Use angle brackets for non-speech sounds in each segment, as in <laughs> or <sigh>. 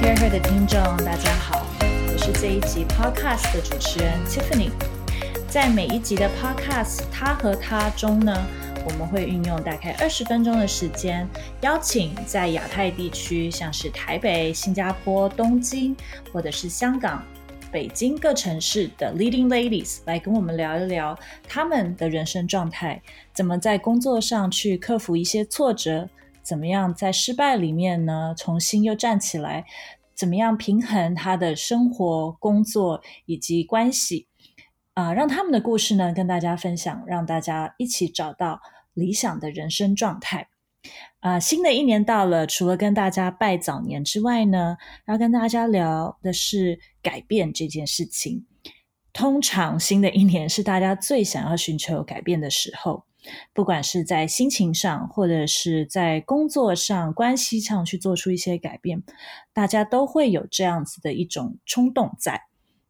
Care Her 的听众，大家好，我是这一集 Podcast 的主持人 Tiffany。在每一集的 Podcast，他和他中呢，我们会运用大概二十分钟的时间，邀请在亚太地区，像是台北、新加坡、东京，或者是香港、北京各城市的 Leading Ladies 来跟我们聊一聊他们的人生状态，怎么在工作上去克服一些挫折。怎么样在失败里面呢？重新又站起来？怎么样平衡他的生活、工作以及关系？啊，让他们的故事呢跟大家分享，让大家一起找到理想的人生状态。啊，新的一年到了，除了跟大家拜早年之外呢，要跟大家聊的是改变这件事情。通常新的一年是大家最想要寻求改变的时候。不管是在心情上，或者是在工作上、关系上去做出一些改变，大家都会有这样子的一种冲动在。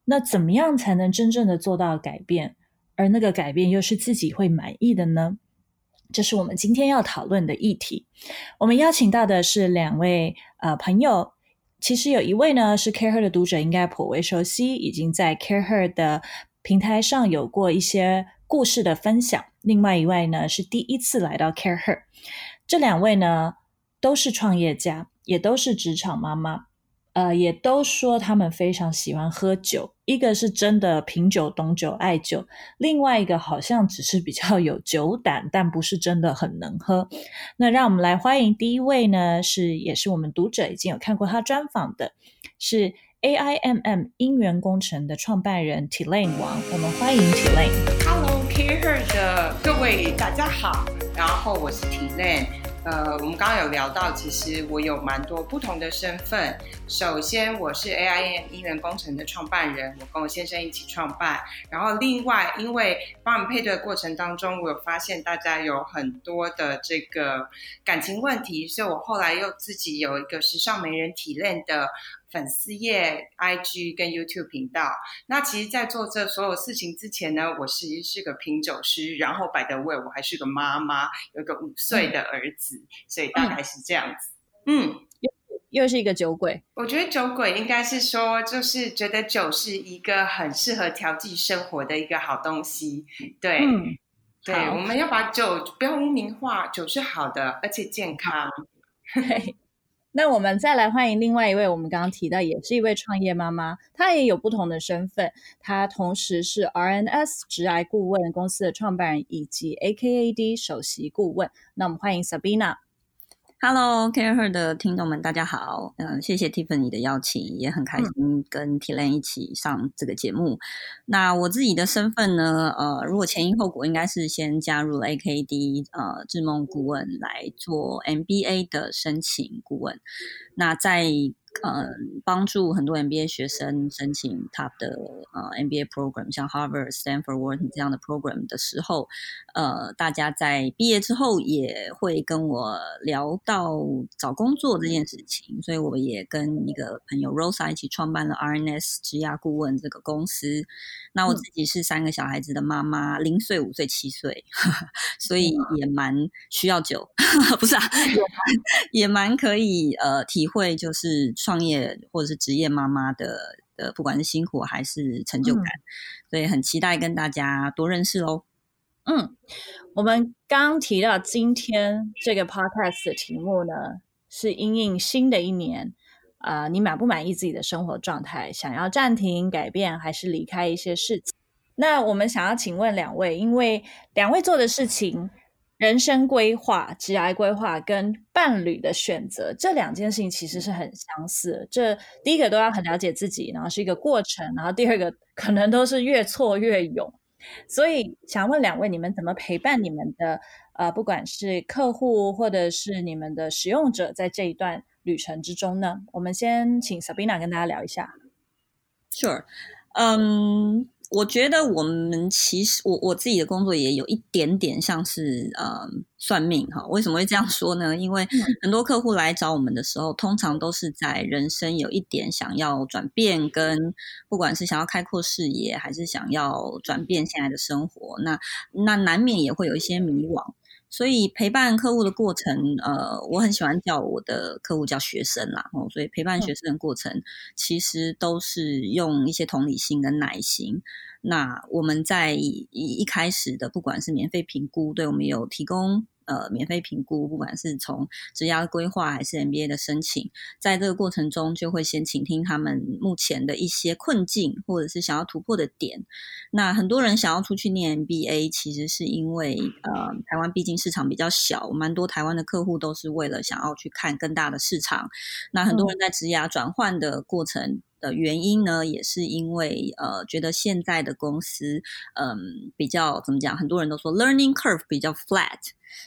那怎么样才能真正的做到改变？而那个改变又是自己会满意的呢？这是我们今天要讨论的议题。我们邀请到的是两位呃朋友，其实有一位呢是 Care Her 的读者，应该颇为熟悉，已经在 Care Her 的平台上有过一些。故事的分享，另外一位呢是第一次来到 Care Her，这两位呢都是创业家，也都是职场妈妈，呃，也都说他们非常喜欢喝酒，一个是真的品酒懂酒爱酒，另外一个好像只是比较有酒胆，但不是真的很能喝。那让我们来欢迎第一位呢，是也是我们读者已经有看过他专访的，是。A I M M 音源工程的创办人 T Lane 王，我们欢迎 T Lane。Hello，Care 的各位大家好，然后我是 T Lane。呃，我们刚刚有聊到，其实我有蛮多不同的身份。首先，我是 A I M 音源工程的创办人，我跟我先生一起创办。然后，另外，因为帮我们配对的过程当中，我有发现大家有很多的这个感情问题，所以我后来又自己有一个时尚美人体验的。粉丝页、IG 跟 YouTube 频道。那其实，在做这所有事情之前呢，我其实是个品酒师，然后摆的位，我还是个妈妈，有个五岁的儿子，所以大概是这样子。嗯，又又是一个酒鬼。我觉得酒鬼应该是说，就是觉得酒是一个很适合调剂生活的一个好东西。对，对，我们要把酒不要污名化，酒是好的，而且健康。<laughs> 那我们再来欢迎另外一位，我们刚刚提到也是一位创业妈妈，她也有不同的身份，她同时是 RNS 直癌顾问公司的创办人以及 AKAD 首席顾问。那我们欢迎 Sabina。Hello，Care Her 的听众们，大家好。嗯，谢谢 Tiffany 的邀请，也很开心跟 t i l a n 一起上这个节目。那我自己的身份呢？呃，如果前因后果，应该是先加入了 AKD 呃智梦顾问来做 MBA 的申请顾问。那在嗯，帮助很多 MBA 学生申请 Top 的呃 MBA program，像 Harvard、Stanford、Wharton 这样的 program 的时候，呃，大家在毕业之后也会跟我聊到找工作这件事情，所以我也跟一个朋友 Rosa 一起创办了 RNS 职涯顾问这个公司。那我自己是三个小孩子的妈妈，零岁、五岁、七岁，<laughs> 所以也蛮需要酒，<laughs> 不是啊，<laughs> 也蛮可以呃体会就是。创业或者是职业妈妈的的，不管是辛苦还是成就感，所以很期待跟大家多认识喽。嗯，我们刚提到今天这个 podcast 的题目呢，是因应新的一年啊，你满不满意自己的生活状态？想要暂停改变，还是离开一些事情？那我们想要请问两位，因为两位做的事情。人生规划、职业规划跟伴侣的选择这两件事情其实是很相似。这第一个都要很了解自己，然后是一个过程；然后第二个 <laughs> 可能都是越挫越勇。所以想问两位，你们怎么陪伴你们的呃，不管是客户或者是你们的使用者，在这一段旅程之中呢？我们先请 Sabina 跟大家聊一下。Sure，嗯。我觉得我们其实，我我自己的工作也有一点点像是呃算命哈。为什么会这样说呢？因为很多客户来找我们的时候，通常都是在人生有一点想要转变，跟不管是想要开阔视野，还是想要转变现在的生活，那那难免也会有一些迷惘。所以陪伴客户的过程，呃，我很喜欢叫我的客户叫学生啦，哦，所以陪伴学生的过程，其实都是用一些同理心跟耐心。那我们在一一开始的，不管是免费评估，对我们有提供。呃，免费评估，不管是从职涯规划还是 MBA 的申请，在这个过程中，就会先倾听他们目前的一些困境，或者是想要突破的点。那很多人想要出去念 MBA，其实是因为呃，台湾毕竟市场比较小，蛮多台湾的客户都是为了想要去看更大的市场。那很多人在职涯转换的过程。的原因呢，也是因为呃，觉得现在的公司，嗯，比较怎么讲？很多人都说 learning curve 比较 flat，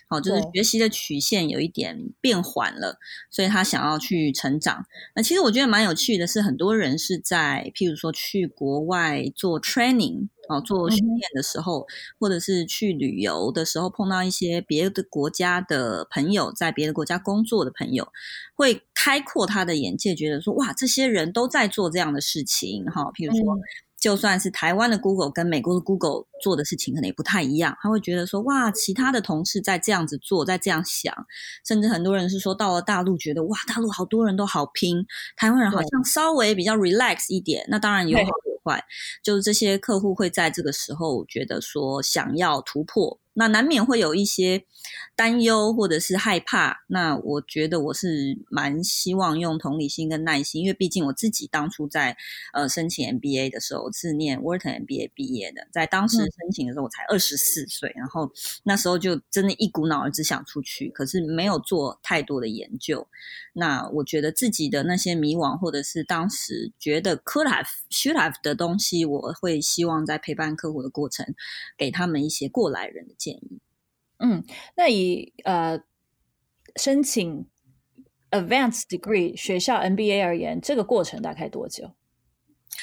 好，就是学习的曲线有一点变缓了，所以他想要去成长。那其实我觉得蛮有趣的是，很多人是在譬如说去国外做 training。哦，做训练的时候，或者是去旅游的时候，碰到一些别的国家的朋友，在别的国家工作的朋友，会开阔他的眼界，觉得说，哇，这些人都在做这样的事情，哈，譬如说。就算是台湾的 Google 跟美国的 Google 做的事情可能也不太一样，他会觉得说哇，其他的同事在这样子做，在这样想，甚至很多人是说到了大陆，觉得哇，大陆好多人都好拼，台湾人好像稍微比较 relax 一点。那当然有好有坏，就是这些客户会在这个时候觉得说想要突破。那难免会有一些担忧或者是害怕。那我觉得我是蛮希望用同理心跟耐心，因为毕竟我自己当初在呃申请 MBA 的时候是念 Wharton MBA 毕业的，在当时申请的时候我才二十四岁，然后那时候就真的一股脑儿只想出去，可是没有做太多的研究。那我觉得自己的那些迷惘，或者是当时觉得 could have should have 的东西，我会希望在陪伴客户的过程，给他们一些过来人的。建议，嗯，那以呃申请 advanced degree 学校 MBA 而言，这个过程大概多久？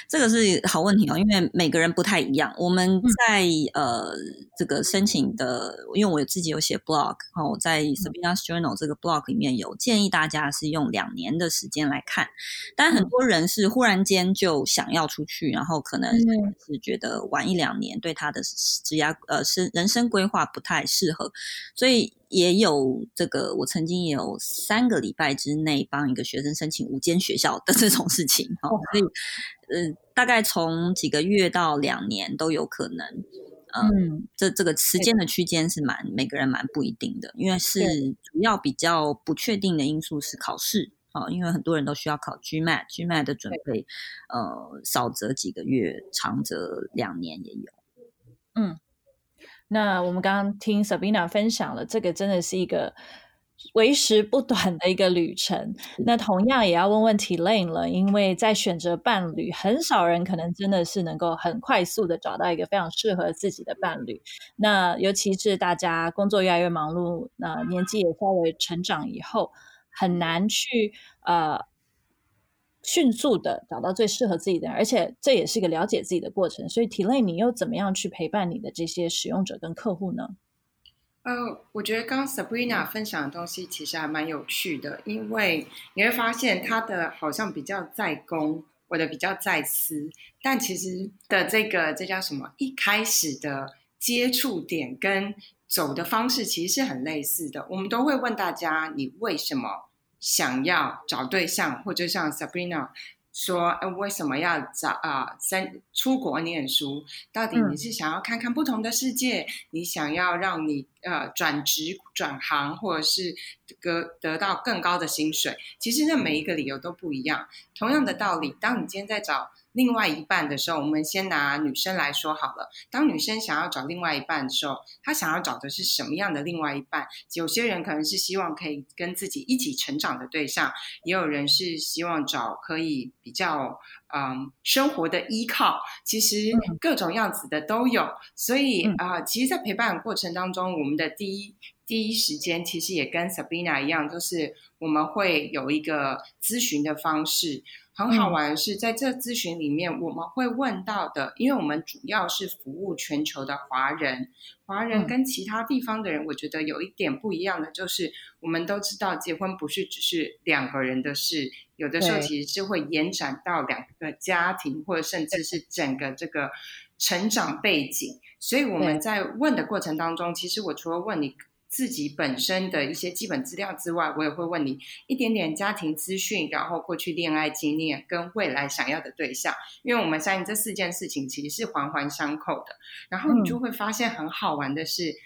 这个是好问题哦，因为每个人不太一样。我们在呃这个申请的，因为我自己有写 blog，然后在 Sabina's Journal 这个 blog 里面有建议大家是用两年的时间来看，但很多人是忽然间就想要出去，然后可能是觉得晚一两年对他的职涯呃是人生规划不太适合，所以。也有这个，我曾经也有三个礼拜之内帮一个学生申请五间学校的这种事情，哈，所以，呃，大概从几个月到两年都有可能，嗯，这这个时间的区间是蛮每个人蛮不一定的，因为是主要比较不确定的因素是考试，啊，因为很多人都需要考 GMAT，GMAT 的准备，呃，少则几个月，长则两年也有，嗯。那我们刚刚听 Sabina 分享了，这个真的是一个为时不短的一个旅程。那同样也要问问题 Lane 了，因为在选择伴侣，很少人可能真的是能够很快速的找到一个非常适合自己的伴侣。那尤其是大家工作越来越忙碌，那年纪也稍微成长以后，很难去呃。迅速的找到最适合自己的人，而且这也是一个了解自己的过程。所以，体类你又怎么样去陪伴你的这些使用者跟客户呢？呃，我觉得刚 Sabrina 分享的东西其实还蛮有趣的，因为你会发现他的好像比较在公，我的比较在私，但其实的这个这叫什么？一开始的接触点跟走的方式其实是很类似的。我们都会问大家，你为什么？想要找对象，或者像 Sabrina 说，呃，为什么要找啊？三出国念书，到底你是想要看看不同的世界？你想要让你呃转职转行，或者是得得到更高的薪水？其实那每一个理由都不一样。同样的道理，当你今天在找。另外一半的时候，我们先拿女生来说好了。当女生想要找另外一半的时候，她想要找的是什么样的另外一半？有些人可能是希望可以跟自己一起成长的对象，也有人是希望找可以比较嗯生活的依靠。其实各种样子的都有。所以啊，其实，在陪伴过程当中，我们的第一第一时间其实也跟 Sabina 一样，就是我们会有一个咨询的方式。很好玩的是，在这咨询里面，我们会问到的，因为我们主要是服务全球的华人，华人跟其他地方的人，我觉得有一点不一样的，就是我们都知道，结婚不是只是两个人的事，有的时候其实是会延展到两个家庭，或者甚至是整个这个成长背景。所以我们在问的过程当中，其实我除了问你。自己本身的一些基本资料之外，我也会问你一点点家庭资讯，然后过去恋爱经验跟未来想要的对象，因为我们相信这四件事情其实是环环相扣的。然后你就会发现很好玩的是，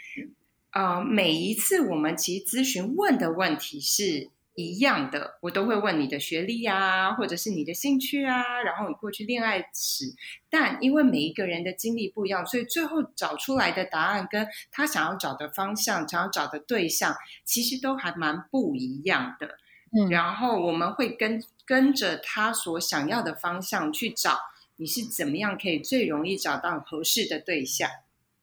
呃，每一次我们其实咨询问的问题是。一样的，我都会问你的学历啊，或者是你的兴趣啊，然后你过去恋爱史。但因为每一个人的经历不一样，所以最后找出来的答案跟他想要找的方向、想要找的对象，其实都还蛮不一样的。嗯，然后我们会跟跟着他所想要的方向去找，你是怎么样可以最容易找到合适的对象？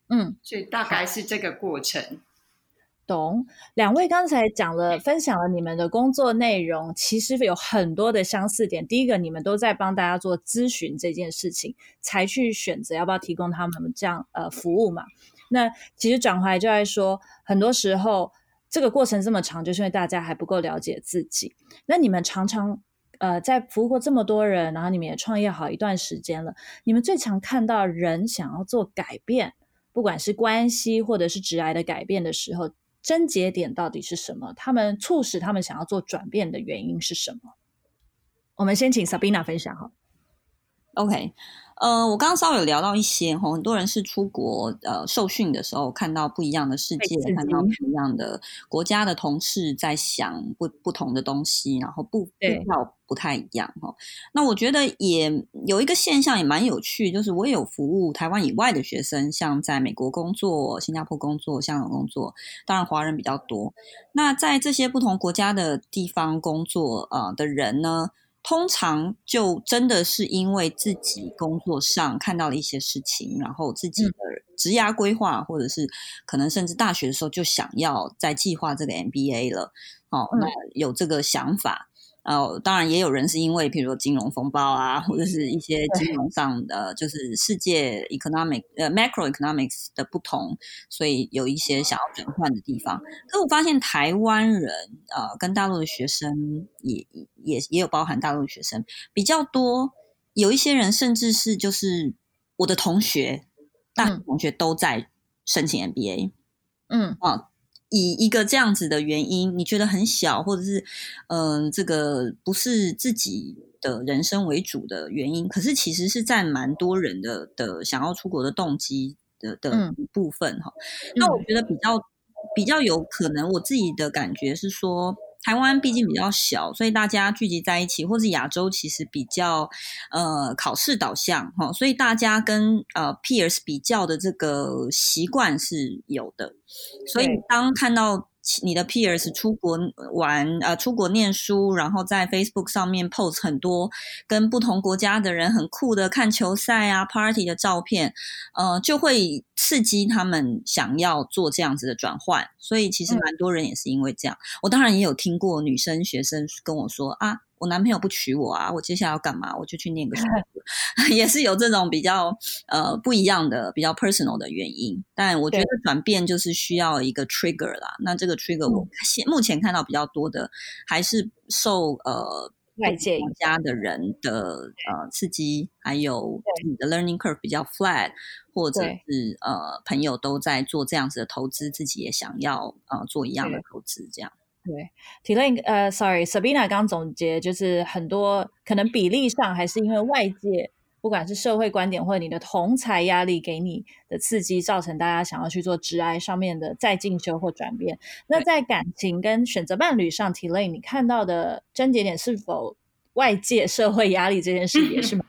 嗯，所以大概是这个过程。懂，两位刚才讲了，分享了你们的工作内容，其实有很多的相似点。第一个，你们都在帮大家做咨询这件事情，才去选择要不要提供他们这样呃服务嘛。那其实转回来就在说，很多时候这个过程这么长，就是因为大家还不够了解自己。那你们常常呃在服务过这么多人，然后你们也创业好一段时间了，你们最常看到人想要做改变，不管是关系或者是直癌的改变的时候。症结点到底是什么？他们促使他们想要做转变的原因是什么？我们先请 Sabina 分享哈。OK。呃，我刚刚稍微有聊到一些哈，很多人是出国呃受训的时候看到不一样的世界，看到不一样的国家的同事在想不不同的东西，然后步步调不太一样哈。那我觉得也有一个现象也蛮有趣，就是我有服务台湾以外的学生，像在美国工作、新加坡工作、香港工作，当然华人比较多。那在这些不同国家的地方工作啊的人呢？通常就真的是因为自己工作上看到了一些事情，然后自己的职涯规划，或者是可能甚至大学的时候就想要在计划这个 MBA 了，哦，那有这个想法。呃，当然也有人是因为，比如说金融风暴啊，或者是一些金融上的，就是世界 economic 呃 macro economics 的不同，所以有一些想要转换的地方。可我发现台湾人呃，跟大陆的学生也也也有包含大陆的学生比较多，有一些人甚至是就是我的同学，大学同学都在申请 MBA，嗯啊。以一个这样子的原因，你觉得很小，或者是嗯，这个不是自己的人生为主的原因，可是其实是占蛮多人的的想要出国的动机的的部分哈。那我觉得比较比较有可能，我自己的感觉是说。台湾毕竟比较小，所以大家聚集在一起，或是亚洲其实比较呃考试导向哈，所以大家跟呃 peers 比较的这个习惯是有的，所以当看到。你的 peers 出国玩，呃，出国念书，然后在 Facebook 上面 post 很多跟不同国家的人很酷的看球赛啊、party 的照片，呃，就会刺激他们想要做这样子的转换。所以其实蛮多人也是因为这样。我当然也有听过女生学生跟我说啊。我男朋友不娶我啊，我接下来要干嘛？我就去念个书 <laughs> <laughs> 也是有这种比较呃不一样的、比较 personal 的原因。但我觉得转变就是需要一个 trigger 啦。那这个 trigger 我现目前看到比较多的，还是受呃外界国家的人的呃刺激，还有你的 learning curve 比较 flat，或者是呃朋友都在做这样子的投资，自己也想要呃做一样的投资，这样。对 t i l a n 呃，Sorry，Sabina 刚总结就是很多可能比例上还是因为外界，不管是社会观点或者你的同才压力给你的刺激，造成大家想要去做直癌上面的再进修或转变。那在感情跟选择伴侣上 t i l a n 你看到的症结点是否外界社会压力这件事也是？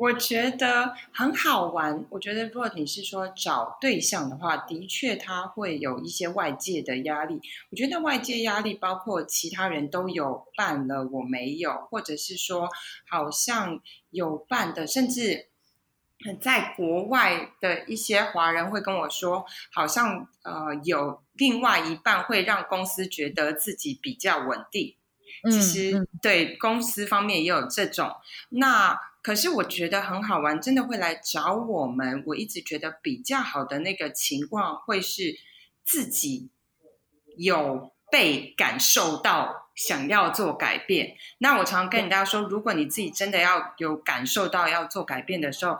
我觉得很好玩。我觉得，如果你是说找对象的话，的确他会有一些外界的压力。我觉得外界压力包括其他人都有办了，我没有，或者是说好像有办的，甚至在国外的一些华人会跟我说，好像呃有另外一半会让公司觉得自己比较稳定。其实对公司方面也有这种那。可是我觉得很好玩，真的会来找我们。我一直觉得比较好的那个情况，会是自己有被感受到想要做改变。那我常常跟大家说，如果你自己真的要有感受到要做改变的时候，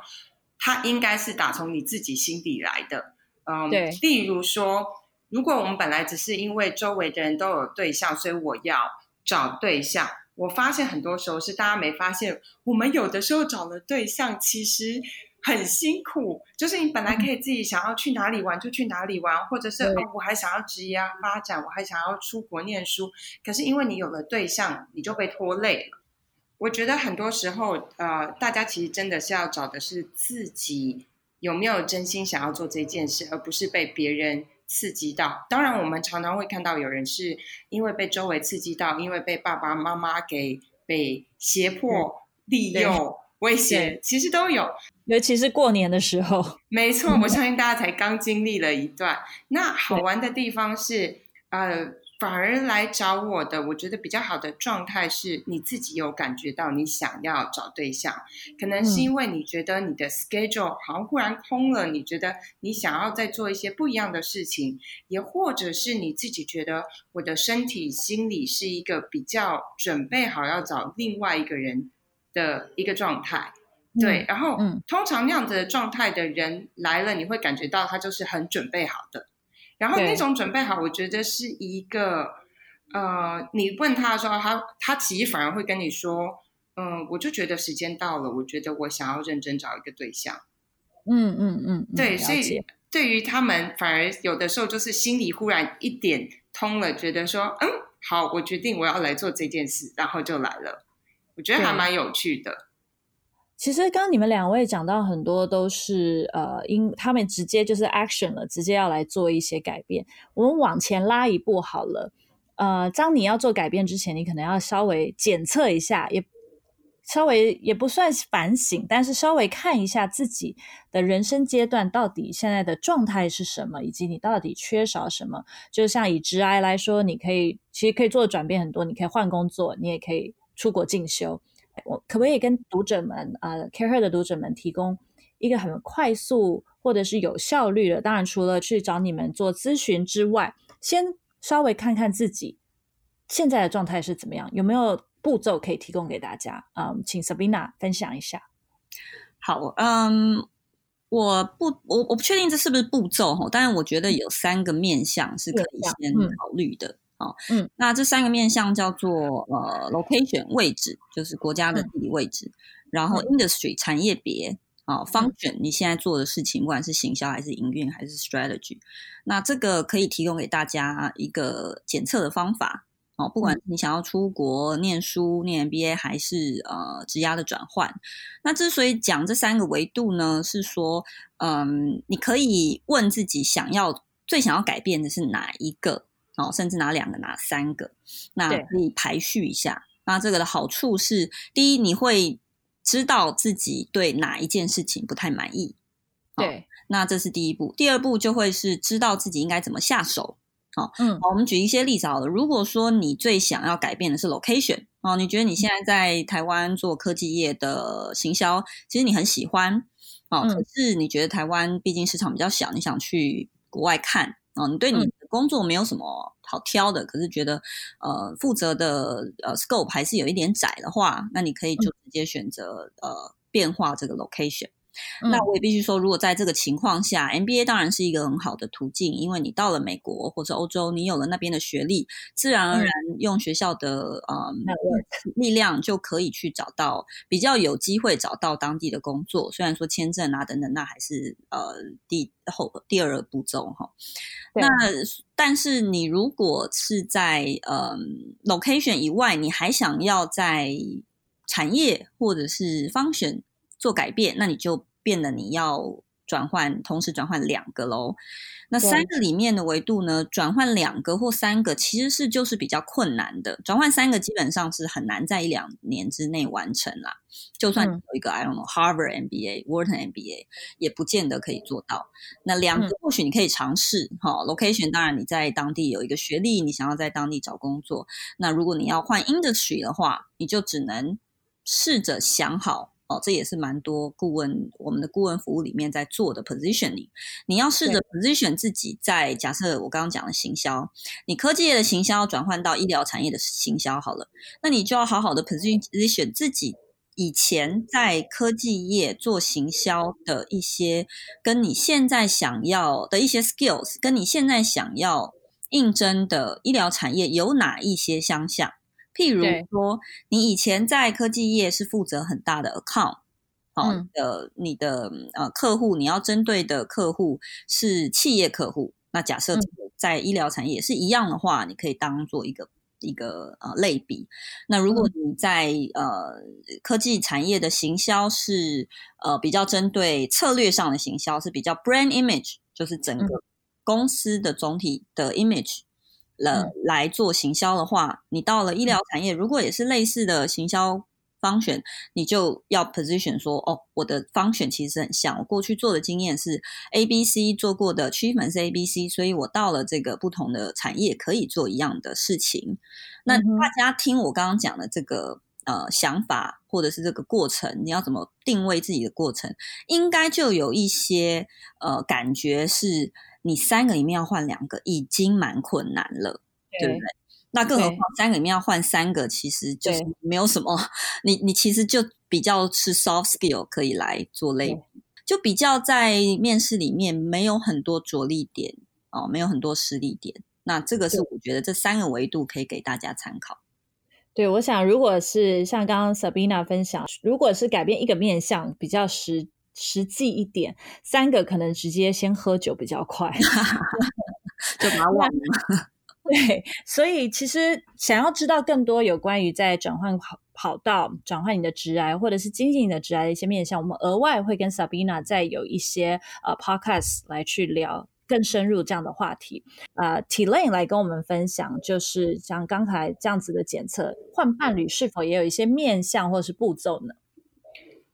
它应该是打从你自己心底来的。嗯，对。例如说，如果我们本来只是因为周围的人都有对象，所以我要找对象，我发现很多时候是大家没发现，我们有的时候找了对象，其实很辛苦。就是你本来可以自己想要去哪里玩就去哪里玩，或者是哦我还想要职业发展，我还想要出国念书，可是因为你有了对象，你就被拖累了。我觉得很多时候，呃，大家其实真的是要找的是自己有没有真心想要做这件事，而不是被别人刺激到。当然，我们常常会看到有人是因为被周围刺激到，因为被爸爸妈妈给被胁迫、利用、威胁，其实都有。尤其是过年的时候，<laughs> 没错，我相信大家才刚经历了一段。那好玩的地方是，呃。反而来找我的，我觉得比较好的状态是你自己有感觉到你想要找对象，可能是因为你觉得你的 schedule 好像忽然空了，你觉得你想要再做一些不一样的事情，也或者是你自己觉得我的身体、心理是一个比较准备好要找另外一个人的一个状态。对，然后通常那样子的状态的人来了，你会感觉到他就是很准备好的。然后那种准备好，我觉得是一个，呃，你问他的时候，他他其实反而会跟你说，嗯，我就觉得时间到了，我觉得我想要认真找一个对象。嗯嗯嗯，对，所以对于他们，反而有的时候就是心里忽然一点通了，觉得说，嗯，好，我决定我要来做这件事，然后就来了。我觉得还蛮有趣的。其实刚刚你们两位讲到很多都是呃，因他们直接就是 action 了，直接要来做一些改变。我们往前拉一步好了，呃，当你要做改变之前，你可能要稍微检测一下，也稍微也不算反省，但是稍微看一下自己的人生阶段到底现在的状态是什么，以及你到底缺少什么。就像以直癌来说，你可以其实可以做的转变很多，你可以换工作，你也可以出国进修。我可不可以跟读者们啊，Care 的读者们提供一个很快速或者是有效率的？当然，除了去找你们做咨询之外，先稍微看看自己现在的状态是怎么样，有没有步骤可以提供给大家？嗯，请 Sabina 分享一下。好，嗯，我不，我我不确定这是不是步骤哈，但是我觉得有三个面向是可以先考虑的。哦，嗯，那这三个面向叫做呃，location 位置，就是国家的地理位置，然后 industry 产业别，啊，function 你现在做的事情，不管是行销还是营运还是 strategy，那这个可以提供给大家一个检测的方法，哦，不管你想要出国念书念 MBA 还是呃职涯的转换，那之所以讲这三个维度呢，是说，嗯，你可以问自己想要最想要改变的是哪一个。哦，甚至拿两个、拿三个，那可以排序一下。那这个的好处是，第一，你会知道自己对哪一件事情不太满意。对，那这是第一步。第二步就会是知道自己应该怎么下手。好，嗯，好，我们举一些例子好了。如果说你最想要改变的是 location，哦，你觉得你现在在台湾做科技业的行销，其实你很喜欢，哦，可是你觉得台湾毕竟市场比较小，你想去国外看。哦，你对你的工作没有什么好挑的，可是觉得呃负责的呃 scope 还是有一点窄的话，那你可以就直接选择呃变化这个 location。那我也必须说，如果在这个情况下，MBA 当然是一个很好的途径，因为你到了美国或者欧洲，你有了那边的学历，自然而然用学校的呃力量就可以去找到比较有机会找到当地的工作。虽然说签证啊等等，那还是呃第后第二个步骤哈。那但是你如果是在呃 location 以外，你还想要在产业或者是 function。做改变，那你就变得你要转换，同时转换两个喽。那三个里面的维度呢，转换两个或三个其实是就是比较困难的。转换三个基本上是很难在一两年之内完成啦。就算有一个 I don't know Harvard MBA、Wharton MBA，也不见得可以做到。那两个或许你可以尝试哈。Location 当然你在当地有一个学历，你想要在当地找工作。那如果你要换 Industry 的话，你就只能试着想好。哦，这也是蛮多顾问我们的顾问服务里面在做的 positioning。你要试着 position 自己在假设我刚刚讲的行销，你科技业的行销转换到医疗产业的行销好了，那你就要好好的 position 自己以前在科技业做行销的一些，跟你现在想要的一些 skills，跟你现在想要应征的医疗产业有哪一些相像？譬如说，你以前在科技业是负责很大的 account，好的，你的呃客户，你要针对的客户是企业客户。那假设在医疗产业也是一样的话，你可以当做一个。一个呃类比，那如果你在呃科技产业的行销是呃比较针对策略上的行销，是比较 brand image，就是整个公司的总体的 image 了来做行销的话，你到了医疗产业，如果也是类似的行销。方选你就要 position 说哦，我的方选其实很像，我过去做的经验是 A B C 做过的区分是 A B C，所以我到了这个不同的产业可以做一样的事情。那大家听我刚刚讲的这个呃想法，或者是这个过程，你要怎么定位自己的过程，应该就有一些呃感觉是，你三个里面要换两个已经蛮困难了，对不对？那更何况三个里面要换三个，其实就是没有什么。你你其实就比较是 soft skill 可以来做类比，就比较在面试里面没有很多着力点哦，没有很多实力点。那这个是我觉得这三个维度可以给大家参考。对，我想如果是像刚刚 Sabina 分享，如果是改变一个面相比较实实际一点，三个可能直接先喝酒比较快，<laughs> 就把它忘了。<laughs> 对，所以其实想要知道更多有关于在转换跑跑道、转换你的职癌，或者是经营你的职癌的一些面向，我们额外会跟 Sabina 再有一些呃 podcast 来去聊更深入这样的话题。呃，T Lane 来跟我们分享，就是像刚才这样子的检测，换伴侣是否也有一些面向或者是步骤呢？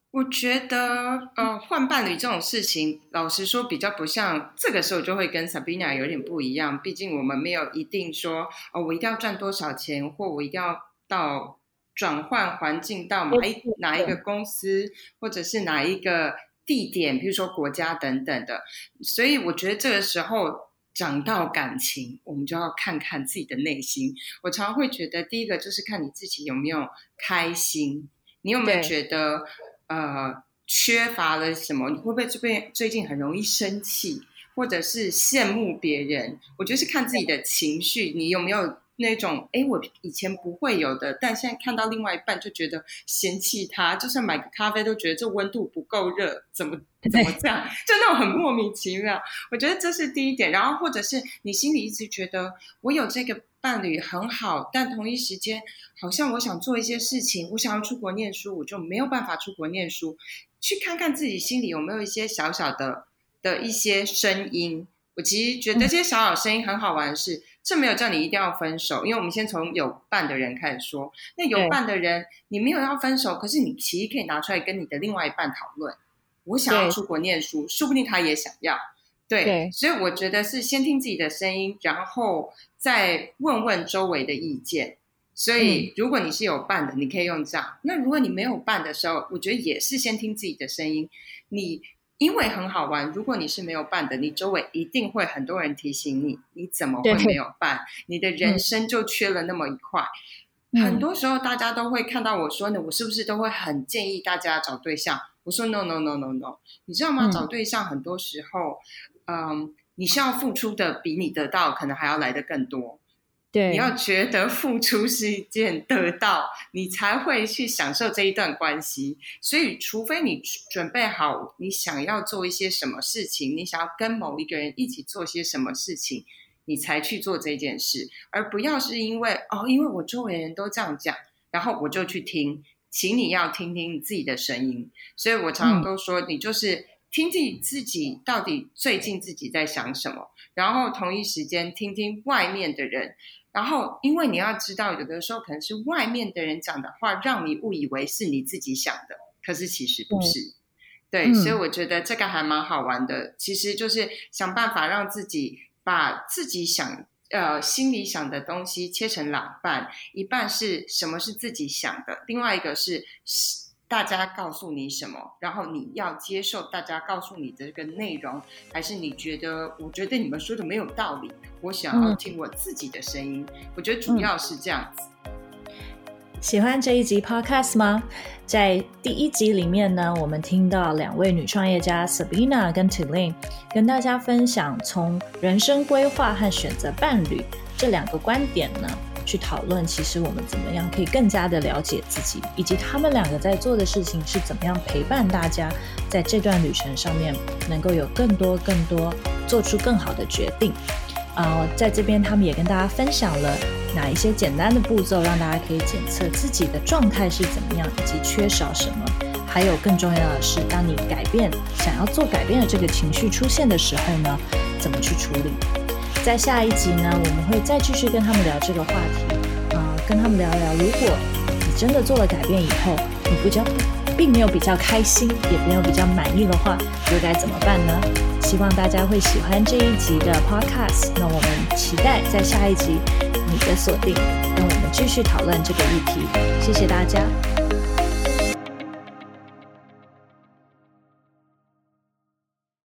我觉得，呃，换伴侣这种事情，老实说，比较不像这个时候就会跟 Sabina 有点不一样。毕竟我们没有一定说，哦，我一定要赚多少钱，或我一定要到转换环境到哪一哪一个公司，或者是哪一个地点，比如说国家等等的。所以我觉得这个时候讲到感情，我们就要看看自己的内心。我常常会觉得，第一个就是看你自己有没有开心，你有没有觉得。呃，缺乏了什么？你会不会这边最近很容易生气，或者是羡慕别人？我觉得是看自己的情绪，你有没有那种哎，我以前不会有的，但现在看到另外一半就觉得嫌弃他，就算买个咖啡都觉得这温度不够热，怎么 <laughs> 怎么这样？就那种很莫名其妙。我觉得这是第一点。然后或者是你心里一直觉得我有这个。伴侣很好，但同一时间，好像我想做一些事情，我想要出国念书，我就没有办法出国念书。去看看自己心里有没有一些小小的的一些声音。我其实觉得这些小小声音很好玩的是，这没有叫你一定要分手，因为我们先从有伴的人开始说。那有伴的人，你没有要分手，可是你其实可以拿出来跟你的另外一半讨论。我想要出国念书，说不定他也想要。对，所以我觉得是先听自己的声音，然后再问问周围的意见。所以如果你是有伴的，你可以用这样；那如果你没有伴的时候，我觉得也是先听自己的声音。你因为很好玩，如果你是没有办的，你周围一定会很多人提醒你：你怎么会没有办？你的人生就缺了那么一块。很多时候大家都会看到我说呢，我是不是都会很建议大家找对象？我说 no no no no no，你知道吗？找对象很多时候。嗯，你是要付出的比你得到可能还要来的更多。对，你要觉得付出是一件得到，你才会去享受这一段关系。所以，除非你准备好，你想要做一些什么事情，你想要跟某一个人一起做些什么事情，你才去做这件事，而不要是因为哦，因为我周围人都这样讲，然后我就去听。请你要听听你自己的声音。所以我常常都说，你就是。听听自己到底最近自己在想什么，然后同一时间听听外面的人，然后因为你要知道，有的时候可能是外面的人讲的话，让你误以为是你自己想的，可是其实不是。对，所以我觉得这个还蛮好玩的，其实就是想办法让自己把自己想呃心里想的东西切成两半，一半是什么是自己想的，另外一个是。大家告诉你什么，然后你要接受大家告诉你的这个内容，还是你觉得我觉得你们说的没有道理，我想要听我自己的声音。我觉得主要是这样子。喜欢这一集 Podcast 吗？在第一集里面呢，我们听到两位女创业家 Sabina 跟 Tilin 跟大家分享从人生规划和选择伴侣这两个观点呢，去讨论其实我们怎么样可以更加的了解自己，以及他们两个在做的事情是怎么样陪伴大家在这段旅程上面能够有更多更多做出更好的决定。呃，在这边他们也跟大家分享了哪一些简单的步骤，让大家可以检测自己的状态是怎么样，以及缺少什么。还有更重要的是，当你改变想要做改变的这个情绪出现的时候呢，怎么去处理？在下一集呢，我们会再继续跟他们聊这个话题，啊、跟他们聊一聊，如果你真的做了改变以后，你比较并没有比较开心，也没有比较满意的话，又该怎么办呢？希望大家会喜欢这一集的 podcast。那我们期待在下一集你的锁定，让我们继续讨论这个议题。谢谢大家。